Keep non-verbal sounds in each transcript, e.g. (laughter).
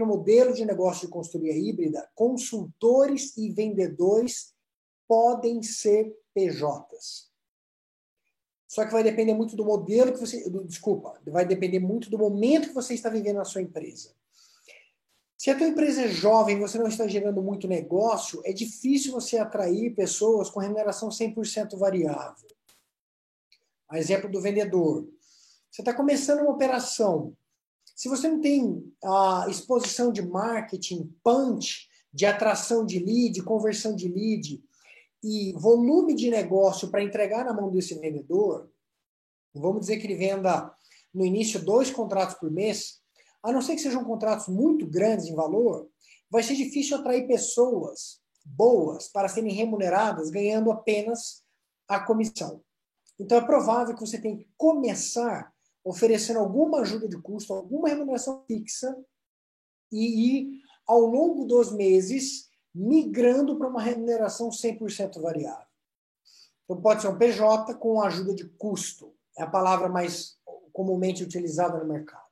no modelo de negócio de consultoria híbrida, consultores e vendedores podem ser PJs. Só que vai depender muito do modelo que você. Do, desculpa, vai depender muito do momento que você está vivendo na sua empresa. Se a tua empresa é jovem e você não está gerando muito negócio, é difícil você atrair pessoas com remuneração 100% variável. A exemplo do vendedor. Você está começando uma operação. Se você não tem a exposição de marketing, punch, de atração de lead, conversão de lead, e volume de negócio para entregar na mão desse vendedor, vamos dizer que ele venda no início dois contratos por mês, a não ser que sejam contratos muito grandes em valor, vai ser difícil atrair pessoas boas para serem remuneradas ganhando apenas a comissão. Então é provável que você tenha que começar oferecendo alguma ajuda de custo, alguma remuneração fixa e ir ao longo dos meses migrando para uma remuneração 100% variável. Então, pode ser um PJ com ajuda de custo, é a palavra mais comumente utilizada no mercado.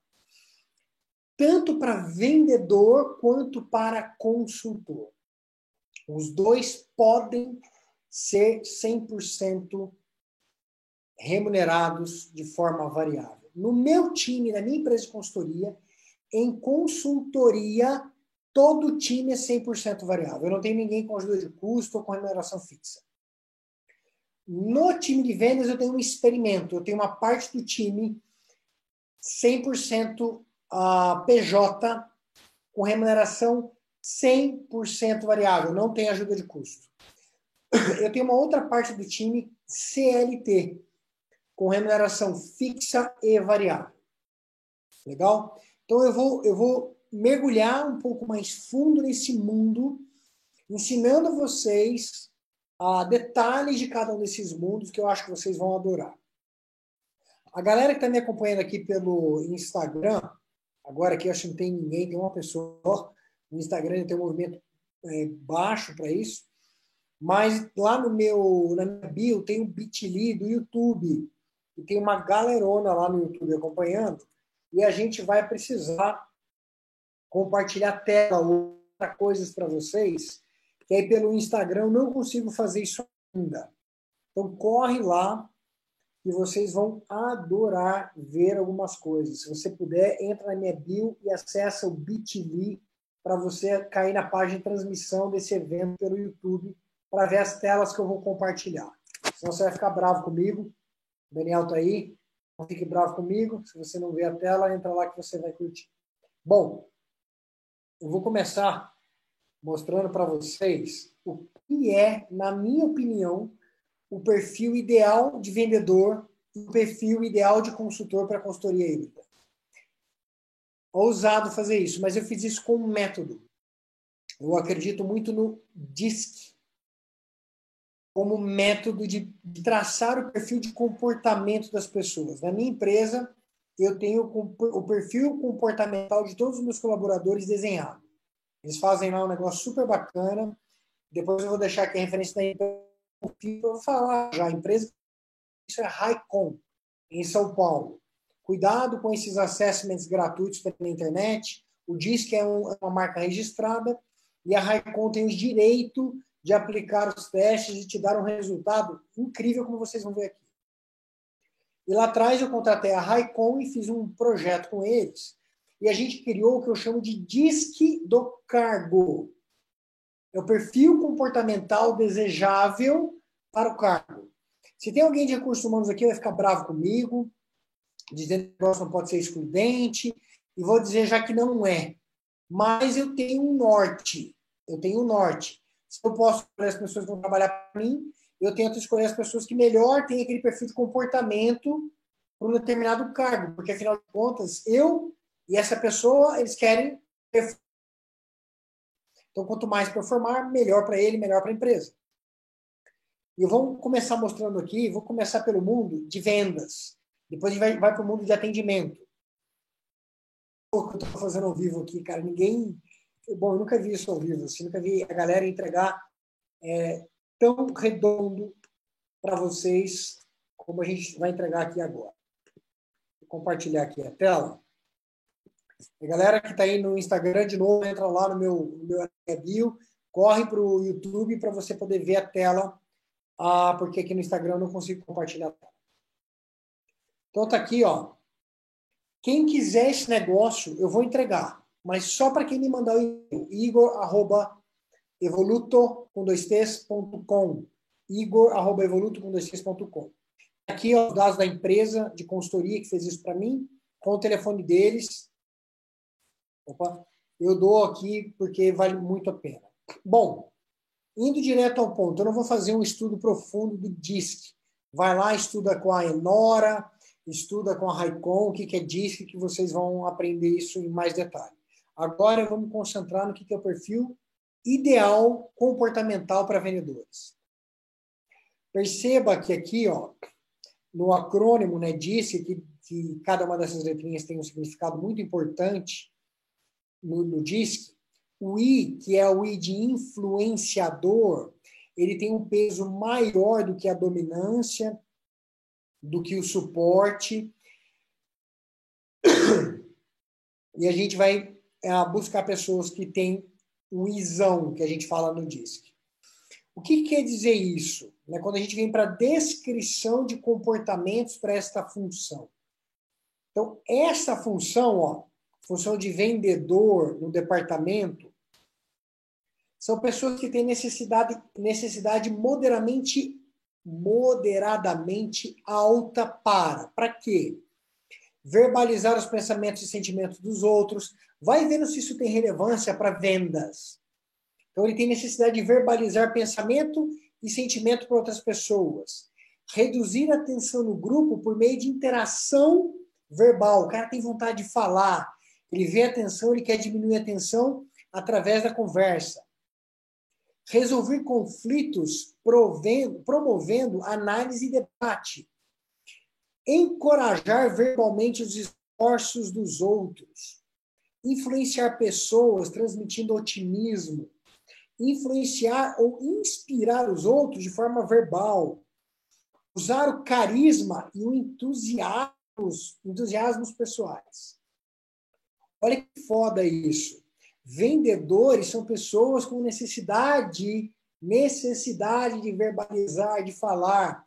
Tanto para vendedor quanto para consultor. Os dois podem ser 100% remunerados de forma variável. No meu time, na minha empresa de consultoria, em consultoria, todo time é 100% variável. Eu não tenho ninguém com ajuda de custo ou com remuneração fixa. No time de vendas, eu tenho um experimento. Eu tenho uma parte do time 100% uh, PJ com remuneração 100% variável, não tem ajuda de custo. Eu tenho uma outra parte do time CLT, com remuneração fixa e variável. Legal? Então eu vou, eu vou mergulhar um pouco mais fundo nesse mundo, ensinando vocês a detalhes de cada um desses mundos que eu acho que vocês vão adorar. A galera que está me acompanhando aqui pelo Instagram, agora aqui acho que não tem ninguém, tem uma pessoa. No Instagram tem um movimento é, baixo para isso. Mas lá no meu, na minha bio tem um bit.ly do YouTube. E tem uma galerona lá no YouTube acompanhando. E a gente vai precisar compartilhar tela ou coisas para vocês, que aí pelo Instagram eu não consigo fazer isso ainda. Então corre lá e vocês vão adorar ver algumas coisas. Se você puder, entra na minha bio e acessa o Bit.ly para você cair na página de transmissão desse evento pelo YouTube para ver as telas que eu vou compartilhar. Senão você vai ficar bravo comigo. O Daniel tá aí. Não fique bravo comigo. Se você não vê a tela, entra lá que você vai curtir. Bom, eu vou começar mostrando para vocês o que é, na minha opinião, o perfil ideal de vendedor e o perfil ideal de consultor para consultoria híbrida. Ousado fazer isso, mas eu fiz isso com um método. Eu acredito muito no DISC como método de traçar o perfil de comportamento das pessoas. Na minha empresa, eu tenho o perfil comportamental de todos os meus colaboradores desenhado. Eles fazem lá um negócio super bacana. Depois eu vou deixar aqui a referência da empresa. Eu vou falar já. A empresa, isso é Raicon, em São Paulo. Cuidado com esses assessments gratuitos pela internet. O DISC é, é uma marca registrada e a Raicon tem o direito de aplicar os testes e te dar um resultado incrível, como vocês vão ver aqui. E lá atrás eu contratei a Raicon e fiz um projeto com eles. E a gente criou o que eu chamo de DISC do cargo. É o perfil comportamental desejável para o cargo. Se tem alguém de recursos humanos aqui, vai ficar bravo comigo, dizendo que o negócio não pode ser excludente, e vou dizer já que não é. Mas eu tenho um norte. Eu tenho um norte. Se eu posso escolher as pessoas que vão trabalhar para mim, eu tento escolher as pessoas que melhor têm aquele perfil de comportamento para um determinado cargo, porque afinal de contas, eu e essa pessoa, eles querem então, quanto mais performar, melhor para ele, melhor para a empresa. E vamos começar mostrando aqui, vou começar pelo mundo de vendas. Depois a gente vai, vai para o mundo de atendimento. O que eu estou fazendo ao vivo aqui, cara, ninguém. Bom, eu nunca vi isso ao vivo, assim, nunca vi a galera entregar é, tão redondo para vocês como a gente vai entregar aqui agora. Vou compartilhar aqui a tela. A galera que está aí no Instagram, de novo, entra lá no meu, no meu bio, corre para o YouTube para você poder ver a tela, ah, porque aqui no Instagram eu não consigo compartilhar a tela. Então tá aqui, ó. Quem quiser esse negócio, eu vou entregar, mas só para quem me mandar o e-mail, igor@evoluto com dois com dois. Aqui ó, os dados da empresa de consultoria que fez isso para mim, com o telefone deles. Opa, eu dou aqui porque vale muito a pena. Bom, indo direto ao ponto, eu não vou fazer um estudo profundo do DISC. Vai lá, estuda com a Enora, estuda com a Raicon o que é DISC, que vocês vão aprender isso em mais detalhe. Agora vamos concentrar no que é o perfil ideal comportamental para vendedores. Perceba que aqui, ó, no acrônimo, né, disse que, que cada uma dessas letrinhas tem um significado muito importante no, no DISC. O I, que é o I de influenciador, ele tem um peso maior do que a dominância, do que o suporte. (coughs) E a gente vai é, buscar pessoas que têm o isão, que a gente fala no DISC. O que, que quer dizer isso? Né? Quando a gente vem para a descrição de comportamentos para esta função. Então, essa função, ó, função de vendedor no departamento, são pessoas que têm necessidade, necessidade moderadamente moderadamente alta para. Para quê? Verbalizar os pensamentos e sentimentos dos outros. Vai vendo se isso tem relevância para vendas. Então, ele tem necessidade de verbalizar pensamento e sentimento para outras pessoas. Reduzir a tensão no grupo por meio de interação verbal. O cara tem vontade de falar. Ele vê a tensão, ele quer diminuir a tensão através da conversa resolver conflitos provendo, promovendo análise e debate, encorajar verbalmente os esforços dos outros, influenciar pessoas transmitindo otimismo, influenciar ou inspirar os outros de forma verbal, usar o carisma e o entusiasmo, entusiasmos pessoais. Olha que foda isso. Vendedores são pessoas com necessidade, necessidade de verbalizar, de falar.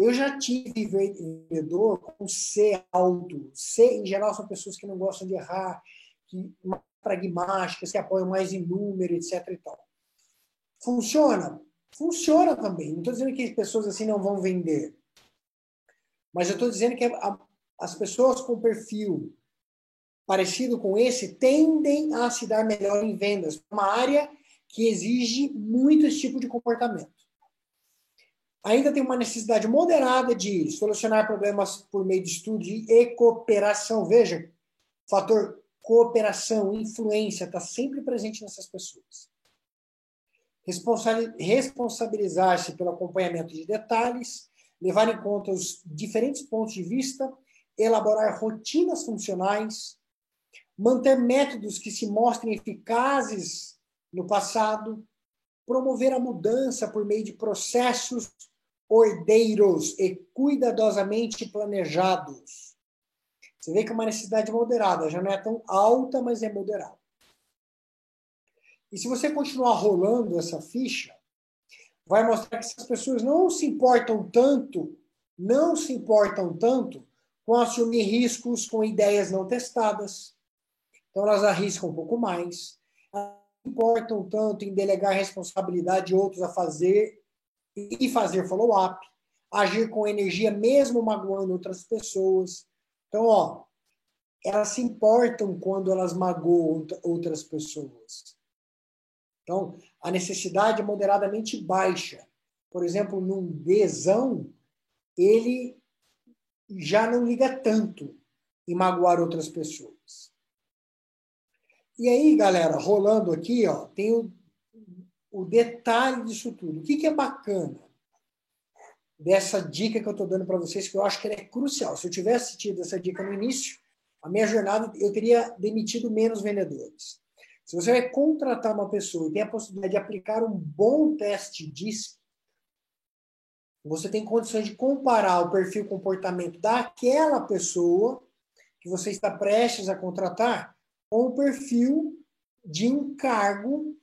Eu já tive vendedor com C alto. C, em geral, são pessoas que não gostam de errar, que mais pragmáticas, que apoiam mais em número, etc. E tal. Funciona? Funciona também. Não estou dizendo que as pessoas assim não vão vender. Mas eu estou dizendo que as pessoas com perfil parecido com esse tendem a se dar melhor em vendas, uma área que exige muito esse tipo de comportamento. Ainda tem uma necessidade moderada de solucionar problemas por meio de estudo e cooperação. Veja, fator cooperação, influência, está sempre presente nessas pessoas. Responsabilizar-se pelo acompanhamento de detalhes, levar em conta os diferentes pontos de vista, elaborar rotinas funcionais, manter métodos que se mostrem eficazes no passado, promover a mudança por meio de processos ordeiros e cuidadosamente planejados. Você vê que é uma necessidade moderada, já não é tão alta, mas é moderada. E se você continuar rolando essa ficha, vai mostrar que essas pessoas não se importam tanto, não se importam tanto com assumir riscos com ideias não testadas, então, elas arriscam um pouco mais, não importam tanto em delegar responsabilidade de outros a fazer e fazer follow-up, agir com energia mesmo magoando outras pessoas. Então, ó, elas se importam quando elas magoam outras pessoas. Então, a necessidade é moderadamente baixa. Por exemplo, num Dzão, ele já não liga tanto em magoar outras pessoas. E aí, galera, rolando aqui, ó, tem o, o detalhe disso tudo. O que, que é bacana dessa dica que eu estou dando para vocês, que eu acho que ela é crucial. Se eu tivesse tido essa dica no início, a minha jornada, eu teria demitido menos vendedores. Se você vai contratar uma pessoa e tem a possibilidade de aplicar um bom teste DISC, você tem condições de comparar o perfil comportamento daquela pessoa que você está prestes a contratar com o perfil de um cargo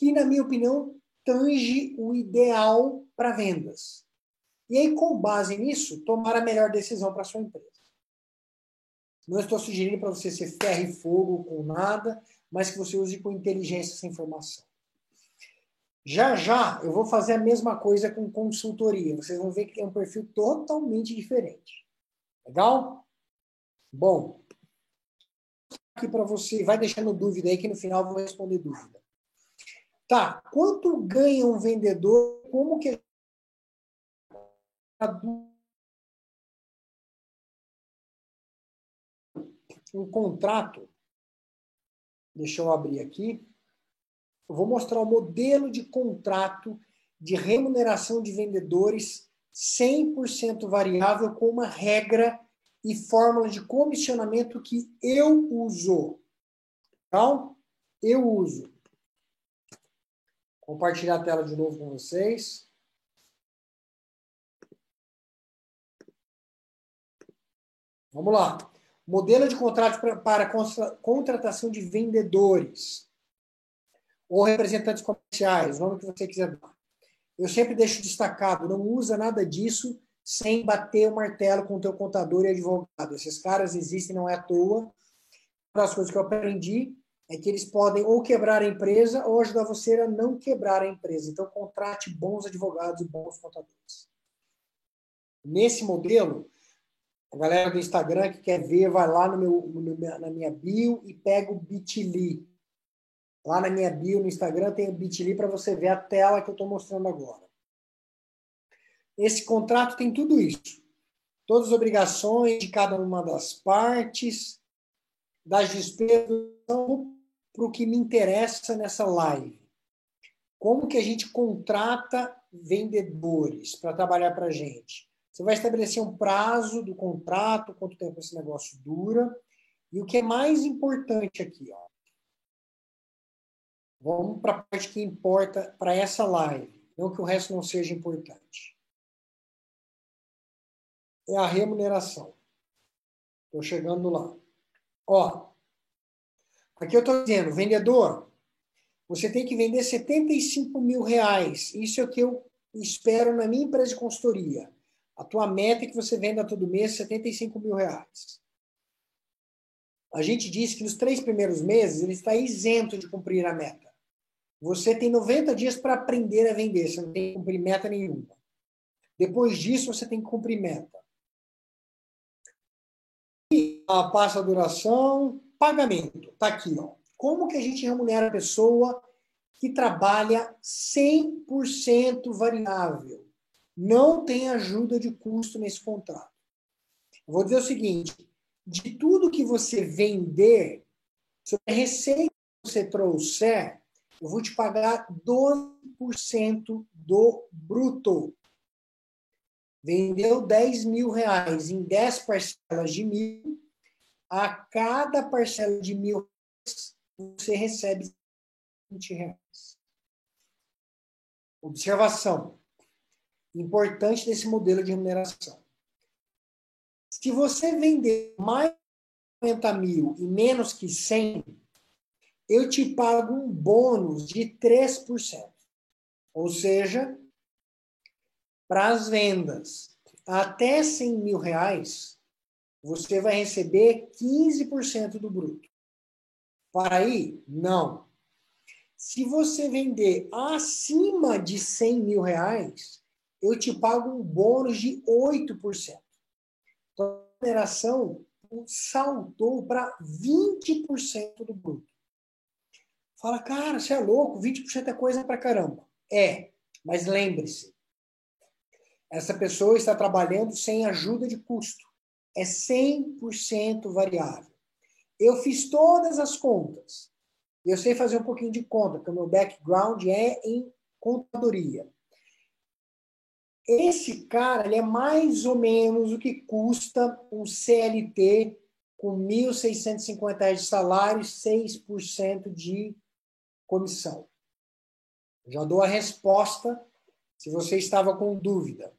que, na minha opinião, tange o ideal para vendas. E aí, com base nisso, tomar a melhor decisão para sua empresa. Não estou sugerindo para você ser ferro e fogo com nada, mas que você use com inteligência essa informação. Já já eu vou fazer a mesma coisa com consultoria. Vocês vão ver que tem um perfil totalmente diferente. Legal? Bom, aqui para você, vai deixando dúvida aí que no final eu vou responder dúvida. Tá, quanto ganha um vendedor? Como que um contrato. Deixa eu abrir aqui. Eu vou mostrar o modelo de contrato de remuneração de vendedores 100% variável com uma regra e fórmula de comissionamento que eu uso. Então, eu uso. Compartilhar a tela de novo com vocês. Vamos lá. Modelo de contrato para contratação de vendedores ou representantes comerciais, o nome que você quiser dar. Eu sempre deixo destacado, não usa nada disso sem bater o martelo com o teu contador e advogado. Esses caras existem, não é à toa. Uma das coisas que eu aprendi é que eles podem ou quebrar a empresa ou ajudar você a não quebrar a empresa. Então, contrate bons advogados e bons contadores. Nesse modelo, a galera do Instagram que quer ver, vai lá no meu, no, na minha bio e pega o Bitly. Lá na minha bio no Instagram tem o Bitly para você ver a tela que eu estou mostrando agora. Esse contrato tem tudo isso. Todas as obrigações de cada uma das partes, das despesas, para o que me interessa nessa live. Como que a gente contrata vendedores para trabalhar para a gente? Você vai estabelecer um prazo do contrato, quanto tempo esse negócio dura. E o que é mais importante aqui, ó. Vamos para a parte que importa para essa live, não que o resto não seja importante. É a remuneração. Estou chegando lá. Ó, aqui eu estou dizendo, vendedor, você tem que vender 75 mil reais. Isso é o que eu espero na minha empresa de consultoria. A tua meta é que você venda todo mês 75 mil reais. A gente disse que nos três primeiros meses ele está isento de cumprir a meta. Você tem 90 dias para aprender a vender, você não tem que cumprir meta nenhuma. Depois disso, você tem que cumprir meta. E passa a duração, pagamento. Está aqui. Ó. Como que a gente remunera a pessoa que trabalha 100% variável? não tem ajuda de custo nesse contrato. Vou dizer o seguinte: de tudo que você vender, sobre a receita que você trouxer, eu vou te pagar 12% do bruto. Vendeu 10 mil reais em 10 parcelas de mil, a cada parcela de mil você recebe 20 reais. Observação importante desse modelo de remuneração. Se você vender mais de 50 mil e menos que 100, eu te pago um bônus de 3%. Ou seja, para as vendas até 100 mil reais, você vai receber 15% do bruto. Para aí, não. Se você vender acima de 100 mil reais, eu te pago um bônus de 8%. Então, a remuneração saltou para 20% do bruto. Fala, cara, você é louco, 20% é coisa pra caramba. É, mas lembre-se, essa pessoa está trabalhando sem ajuda de custo. É 100% variável. Eu fiz todas as contas. Eu sei fazer um pouquinho de conta, porque o meu background é em contadoria. Esse cara ele é mais ou menos o que custa um CLT com R$ 1.650 de salário e 6% de comissão. Já dou a resposta se você estava com dúvida.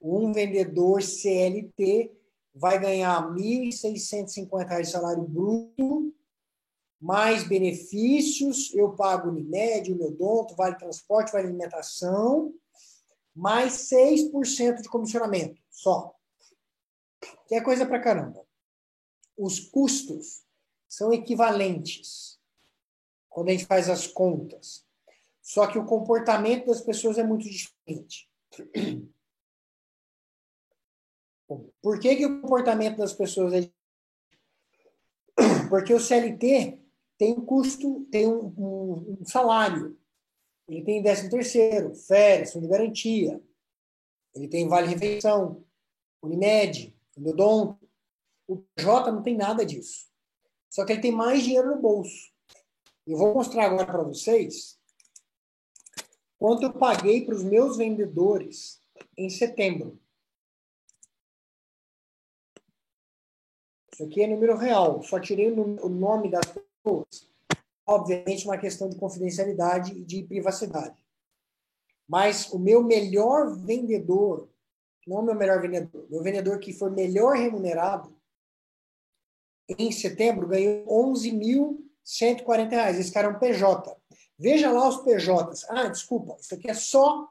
Um vendedor CLT vai ganhar R$ 1.650 de salário bruto mais benefícios, eu pago Unimed, Uniodonto, vale transporte, vale alimentação, mais 6% de comissionamento, só. Que é coisa pra caramba. Os custos são equivalentes quando a gente faz as contas. Só que o comportamento das pessoas é muito diferente. Por que, que o comportamento das pessoas é (clears throat) Porque o CLT tem um custo, tem um, um, um salário. Ele tem 13 terceiro, férias, fundo de garantia. Ele tem vale-refeição, Unimed, Endodonto. O PJ não tem nada disso. Só que ele tem mais dinheiro no bolso. Eu vou mostrar agora para vocês quanto eu paguei para os meus vendedores em setembro. Isso aqui é número real. Só tirei o nome das pessoas. Obviamente, uma questão de confidencialidade e de privacidade. Mas o meu melhor vendedor, não o meu melhor vendedor, meu vendedor que for melhor remunerado, em setembro ganhou 11.140 reais. Esse cara é um PJ. Veja lá os PJs. Ah, desculpa, isso aqui é só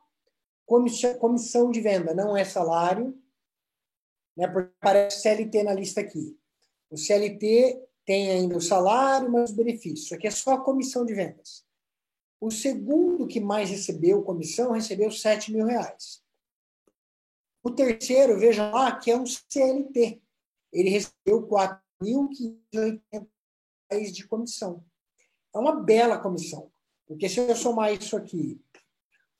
comissão de venda, não é salário, né? Porque aparece CLT na lista aqui. O CLT tem ainda o salário, mas os benefícios. Isso aqui é só a comissão de vendas. O segundo que mais recebeu comissão recebeu 7 mil reais. O terceiro, veja lá, que é um CLT. Ele recebeu 4.580 reais de comissão. É uma bela comissão. Porque se eu somar isso aqui,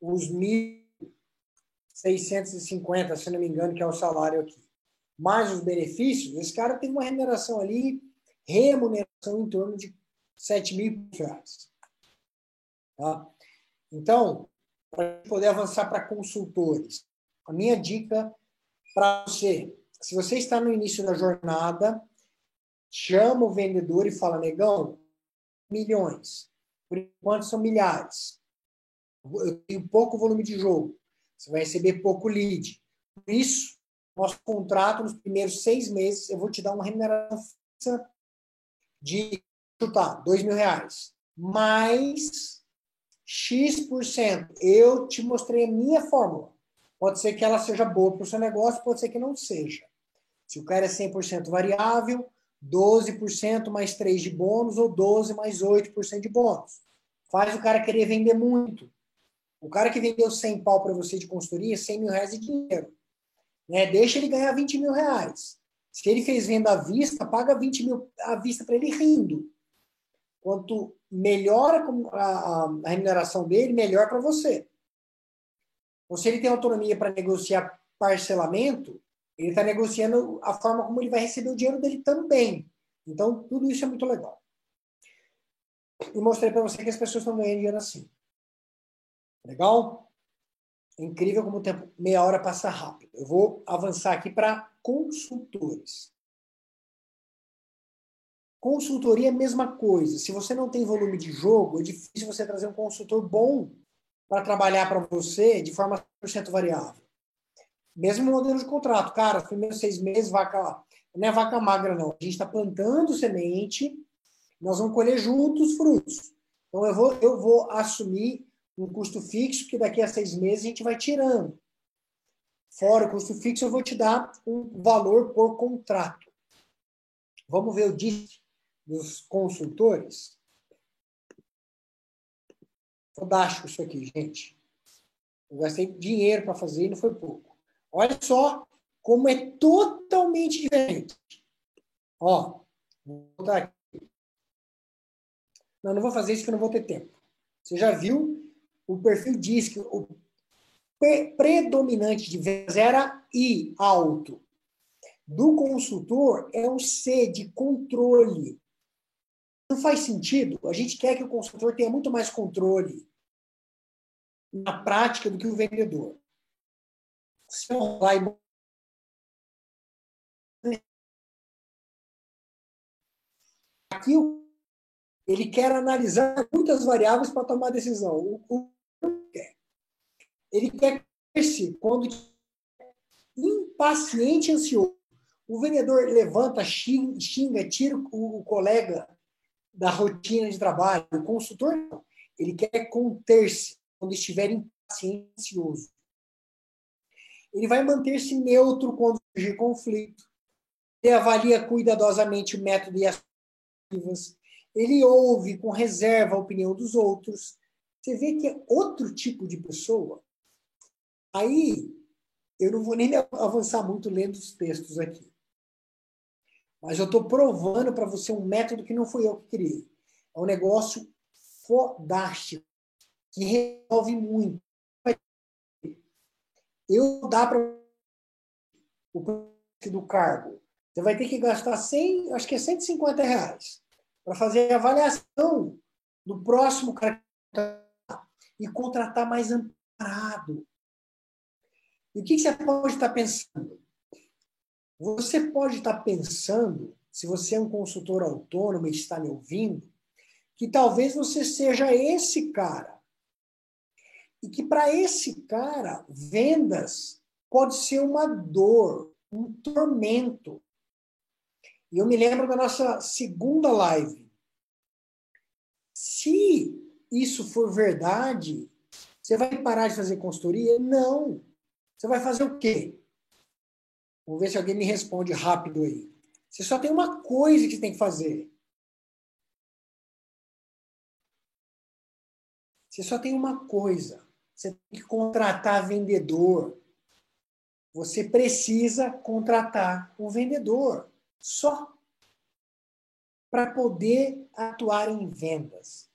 os 1.650, se não me engano, que é o salário aqui, mais os benefícios, esse cara tem uma remuneração ali, remuneração em torno de 7 mil reais. Tá? Então, para poder avançar para consultores, a minha dica para você, se você está no início da jornada, chama o vendedor e fala, negão, milhões. Por enquanto são milhares. Eu tenho pouco volume de jogo. Você vai receber pouco lead. Por isso, nosso contrato, nos primeiros seis meses, eu vou te dar uma remuneração de, chutar, dois mil reais. Mais X%. Eu te mostrei a minha fórmula. Pode ser que ela seja boa para o seu negócio, pode ser que não seja. Se o cara é 100% variável, 12% mais 3 de bônus ou 12 mais 8% de bônus. Faz o cara querer vender muito. O cara que vendeu 100 pau para você de consultoria, 100 mil reais de dinheiro. Né? Deixa ele ganhar 20 mil reais. Se ele fez venda à vista, paga 20 mil à vista para ele rindo. Quanto melhor a, a, a remuneração dele, melhor para você. Ou se ele tem autonomia para negociar parcelamento, ele está negociando a forma como ele vai receber o dinheiro dele também. Então, tudo isso é muito legal. E mostrei para você que as pessoas estão ganhando dinheiro assim. Legal? É incrível como o tempo, meia hora passa rápido. Eu vou avançar aqui para consultores. Consultoria é a mesma coisa. Se você não tem volume de jogo, é difícil você trazer um consultor bom para trabalhar para você de forma 100% variável. Mesmo modelo de contrato. Cara, os primeiros seis meses, vaca, não é vaca magra, não. A gente está plantando semente, nós vamos colher juntos frutos. Então, eu vou, eu vou assumir um custo fixo que daqui a seis meses a gente vai tirando. Fora o custo fixo, eu vou te dar um valor por contrato. Vamos ver o DISC dos consultores. Fantástico isso aqui, gente. Eu gastei dinheiro para fazer e não foi pouco. Olha só como é totalmente diferente. Ó, vou botar aqui. Não, não vou fazer isso que eu não vou ter tempo. Você já viu o perfil diz que o predominante de vendas era I, alto. Do consultor é o C, de controle. Não faz sentido. A gente quer que o consultor tenha muito mais controle na prática do que o vendedor. Se eu vai aqui ele quer analisar muitas variáveis para tomar decisão. O. Ele quer se quando impaciente ansioso. O vendedor levanta, xinga, tira o, colega da rotina de trabalho. O consultor, não. Ele quer conter-se quando estiver impaciente. Ele vai manter-se neutro quando surgir conflito. Ele avalia cuidadosamente o método e as alternativas. Ele ouve com reserva a opinião dos outros. Você vê que é outro tipo de pessoa. Aí, eu não vou nem avançar muito lendo os textos aqui. Mas eu estou provando para você um método que não fui eu que criei. É um negócio fodástico, que resolve muito. Eu dá para o preço do cargo. Você vai ter que gastar 100, acho que é 150 reais, para fazer a avaliação do próximo cara e contratar mais amparado. E o que você pode estar pensando? Você pode estar pensando, se você é um consultor autônomo e está me ouvindo, que talvez você seja esse cara. E que para esse cara, vendas pode ser uma dor, um tormento. E eu me lembro da nossa segunda live. Se isso for verdade, você vai parar de fazer consultoria? Não. Você vai fazer o quê? Vamos ver se alguém me responde rápido aí. Você só tem uma coisa que você tem que fazer. Você só tem uma coisa. Você tem que contratar vendedor. Você precisa contratar um vendedor. Só. Para poder atuar em vendas.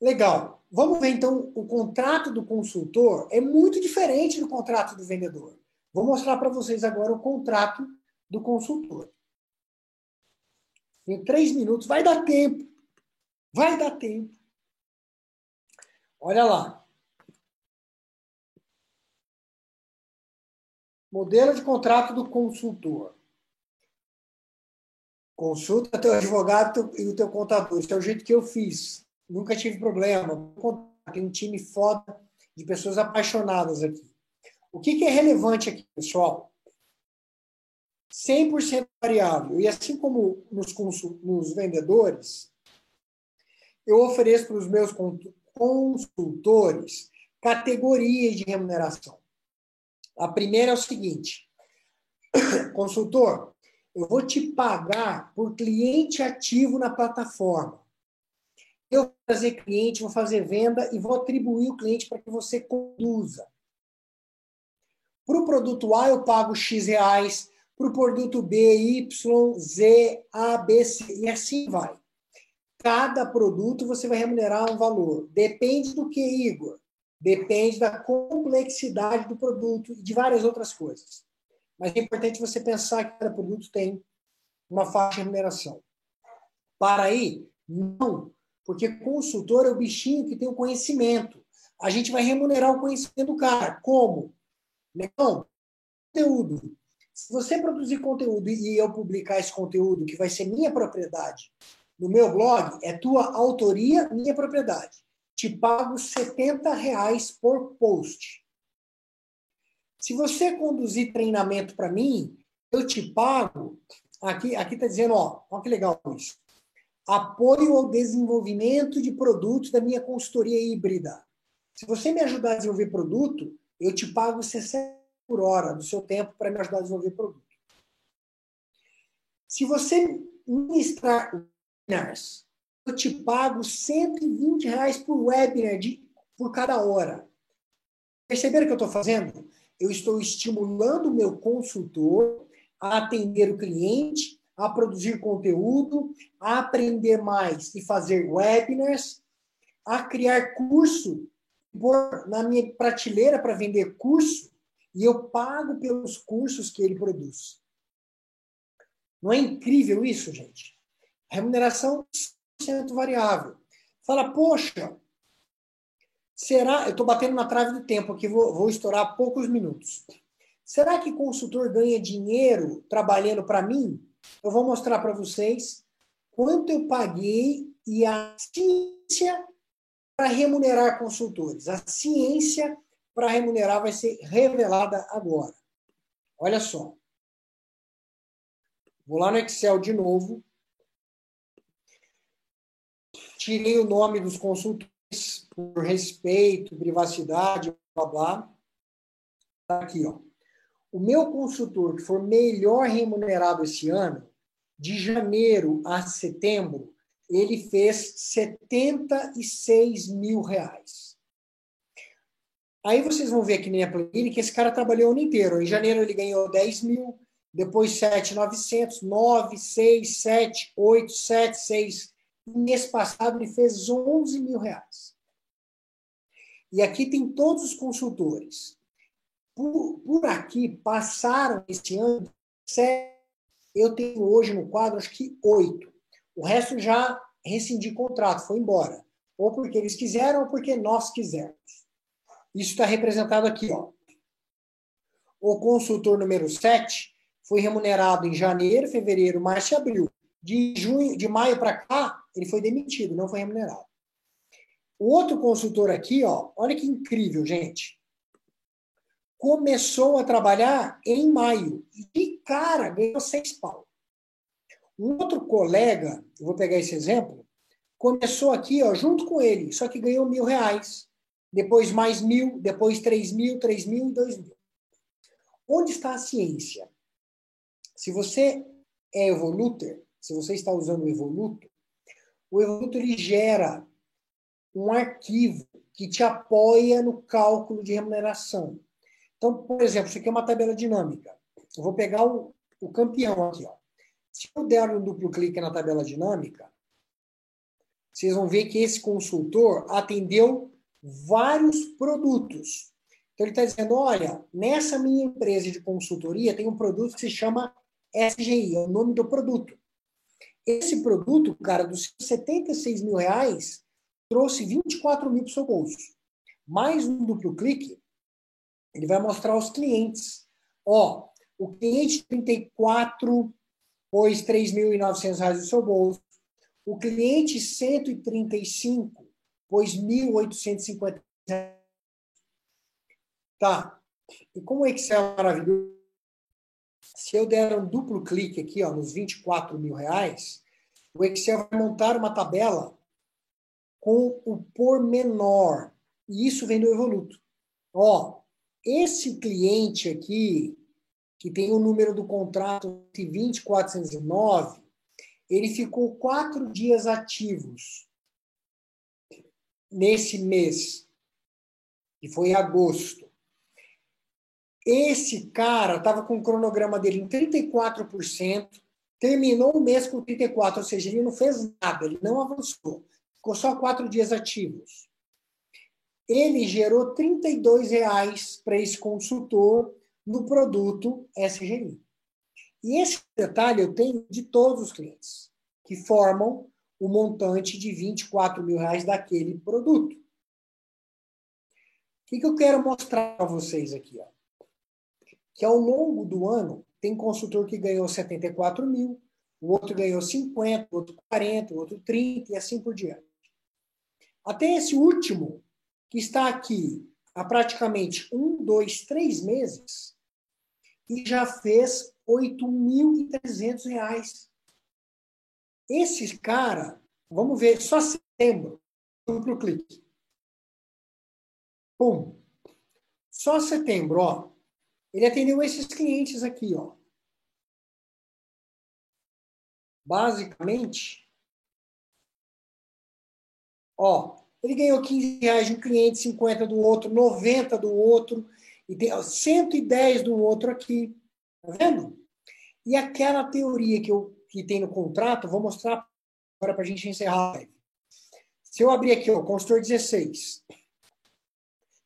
Legal. Vamos ver então o contrato do consultor é muito diferente do contrato do vendedor. Vou mostrar para vocês agora o contrato do consultor. Em três minutos, vai dar tempo. Vai dar tempo. Olha lá. Modelo de contrato do consultor. Consulta teu advogado e o teu contador. Esse é o jeito que eu fiz. Nunca tive problema. Tem um time foda de pessoas apaixonadas aqui. O que, que é relevante aqui, pessoal? 100% variável. E assim como nos, nos vendedores, eu ofereço para os meus consultores categorias de remuneração. A primeira é o seguinte: (coughs) consultor, eu vou te pagar por cliente ativo na plataforma. Eu vou fazer cliente, vou fazer venda e vou atribuir o cliente para que você conduza. Para o produto A, eu pago X reais. Para o produto B, Y, Z, A, B, C. E assim vai. Cada produto você vai remunerar um valor. Depende do que, Igor? Depende da complexidade do produto e de várias outras coisas. Mas é importante você pensar que cada produto tem uma faixa de remuneração. Para aí, não. Porque consultor é o bichinho que tem o conhecimento. A gente vai remunerar o conhecimento do cara. Como? Então, conteúdo. Se você produzir conteúdo e eu publicar esse conteúdo, que vai ser minha propriedade, no meu blog, é tua autoria, minha propriedade. Te pago 70 reais por post. Se você conduzir treinamento para mim, eu te pago. Aqui aqui está dizendo, ó, olha que legal isso. Apoio ao desenvolvimento de produtos da minha consultoria híbrida. Se você me ajudar a desenvolver produto, eu te pago 60 por hora do seu tempo para me ajudar a desenvolver produto. Se você ministrar webinars, eu te pago 120 reais por webinar de, por cada hora. Perceberam o que eu estou fazendo? Eu estou estimulando o meu consultor a atender o cliente, a produzir conteúdo, a aprender mais e fazer webinars, a criar curso pôr na minha prateleira para vender curso e eu pago pelos cursos que ele produz. Não é incrível isso, gente? Remuneração 100% variável. Fala, poxa, será. Eu estou batendo na trave do tempo aqui, vou, vou estourar poucos minutos. Será que consultor ganha dinheiro trabalhando para mim? Eu vou mostrar para vocês quanto eu paguei e a ciência para remunerar consultores. A ciência para remunerar vai ser revelada agora. Olha só. Vou lá no Excel de novo. tirei o nome dos consultores por respeito, privacidade, blá blá. Tá aqui, ó. O meu consultor que for melhor remunerado esse ano, de janeiro a setembro, ele fez 76 mil reais. Aí vocês vão ver aqui na minha planilha que esse cara trabalhou o ano inteiro. Em janeiro ele ganhou 10 mil, depois 7,900, 9, 6, 7, 8, 7, 6. Mês passado ele fez 11 mil reais. E aqui tem todos os consultores. Por, por aqui passaram esse ano, eu tenho hoje no quadro acho que oito. O resto já rescindi contrato, foi embora. Ou porque eles quiseram, ou porque nós quisemos. Isso está representado aqui. Ó. O consultor número 7 foi remunerado em janeiro, fevereiro, março e abril. De, junho, de maio para cá, ele foi demitido, não foi remunerado. O outro consultor aqui, ó, olha que incrível, gente. Começou a trabalhar em maio. E, cara, ganhou seis pau. Um outro colega, vou pegar esse exemplo, começou aqui, ó, junto com ele, só que ganhou mil reais. Depois mais mil, depois três mil, três mil e dois mil. Onde está a ciência? Se você é evolutor, se você está usando o Evoluto, o Evoluto ele gera um arquivo que te apoia no cálculo de remuneração. Então, por exemplo, isso aqui é uma tabela dinâmica. Eu vou pegar o, o campeão aqui. Ó. Se eu der um duplo clique na tabela dinâmica, vocês vão ver que esse consultor atendeu vários produtos. Então, ele está dizendo: olha, nessa minha empresa de consultoria tem um produto que se chama SGI, é o nome do produto. Esse produto, cara, dos 76 mil reais, trouxe 24 mil para o seu bolso. Mais um duplo clique, ele vai mostrar aos clientes. Ó, o cliente 34 pôs 3.900 reais no seu bolso. O cliente 135 pôs 1.850 reais. Tá. E como o Excel é maravilhoso, se eu der um duplo clique aqui ó, nos 24 mil reais, o Excel vai montar uma tabela com o pormenor. E isso vem do Evoluto. Ó, esse cliente aqui, que tem o número do contrato 20409, ele ficou quatro dias ativos nesse mês, que foi agosto. Esse cara estava com o cronograma dele em 34%, terminou o mês com 34%, ou seja, ele não fez nada, ele não avançou. Ficou só quatro dias ativos. Ele gerou R$ reais para esse consultor no produto SGI. E esse detalhe eu tenho de todos os clientes, que formam o montante de 24 mil reais daquele produto. O que, que eu quero mostrar para vocês aqui? Ó? que ao longo do ano tem consultor que ganhou 74 mil, o outro ganhou 50, o outro 40, o outro 30 e assim por diante. Até esse último, que está aqui há praticamente um, dois, três meses, e já fez 8.300 reais. Esse cara, vamos ver, só setembro, duplo clique. Pum. Só setembro, ó. Ele atendeu esses clientes aqui, ó. Basicamente, ó, ele ganhou 15 reais de um cliente, 50 do outro, 90 do outro, e tem 110 do outro aqui. Tá vendo? E aquela teoria que, eu, que tem no contrato, vou mostrar agora para a gente encerrar. Se eu abrir aqui, o consultor 16,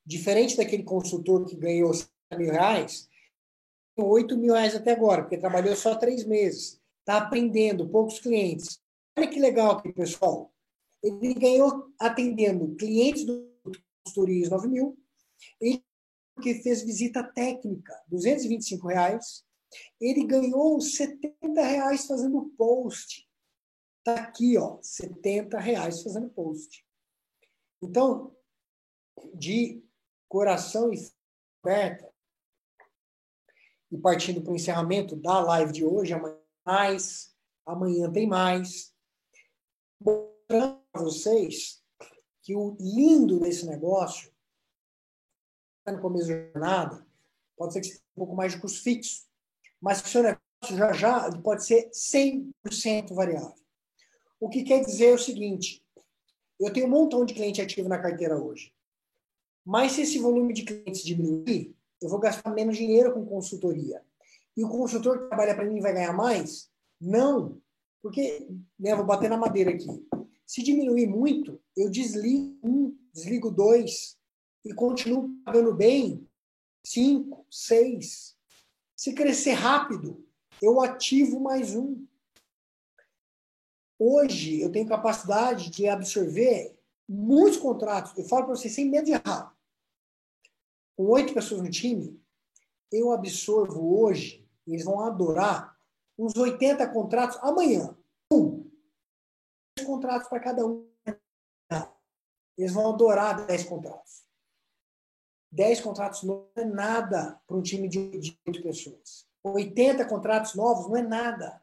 diferente daquele consultor que ganhou mil reais, 8 mil reais até agora, porque trabalhou só três meses. Está aprendendo, poucos clientes. Olha que legal aqui, pessoal. Ele ganhou atendendo clientes do consultoria 9 mil. Ele que fez visita técnica, 225 reais. Ele ganhou 70 reais fazendo post. Está aqui, ó, 70 reais fazendo post. Então, de coração e e partindo para o encerramento da live de hoje, amanhã mais, amanhã tem mais. Mostrando vocês que o lindo desse negócio, no começo da jornada, pode ser que um pouco mais de custo fixo, mas o seu negócio já já pode ser 100% variável. O que quer dizer é o seguinte, eu tenho um montão de cliente ativo na carteira hoje, mas se esse volume de clientes diminuir, eu vou gastar menos dinheiro com consultoria. E o consultor que trabalha para mim vai ganhar mais? Não, porque, né, vou bater na madeira aqui. Se diminuir muito, eu desligo um, desligo dois e continuo pagando bem cinco, seis. Se crescer rápido, eu ativo mais um. Hoje eu tenho capacidade de absorver muitos contratos. Eu falo para vocês sem medo de errar. Com oito pessoas no time, eu absorvo hoje, eles vão adorar, uns 80 contratos amanhã. Contratos para cada um. Eles vão adorar 10 contratos. 10 contratos não é nada para um time de 8 pessoas. 80 contratos novos não é nada.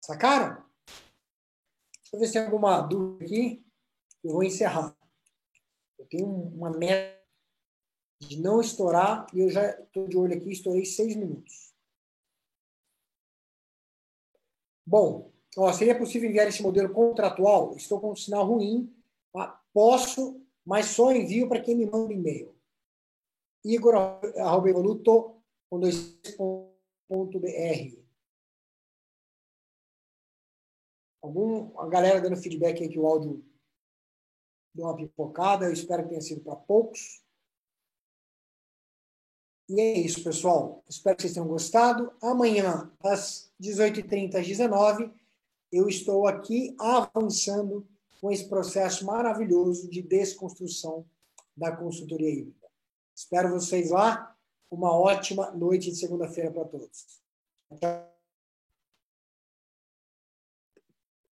Sacaram? Deixa eu ver se tem alguma dúvida aqui. Eu vou encerrar. Eu tenho uma meta de não estourar e eu já estou de olho aqui, estourei seis minutos. Bom, Ó, seria possível enviar esse modelo contratual? Estou com um sinal ruim. Tá? Posso, mas só envio para quem me manda e-mail. Igor, arroba evoluto, com dois .br. Algum, a galera dando feedback aí que o áudio deu uma pipocada. Eu espero que tenha sido para poucos. E é isso, pessoal. Espero que vocês tenham gostado. Amanhã, às 18h30 às 19 eu estou aqui avançando com esse processo maravilhoso de desconstrução da consultoria híbrida. Espero vocês lá. Uma ótima noite de segunda-feira para todos. Tchau.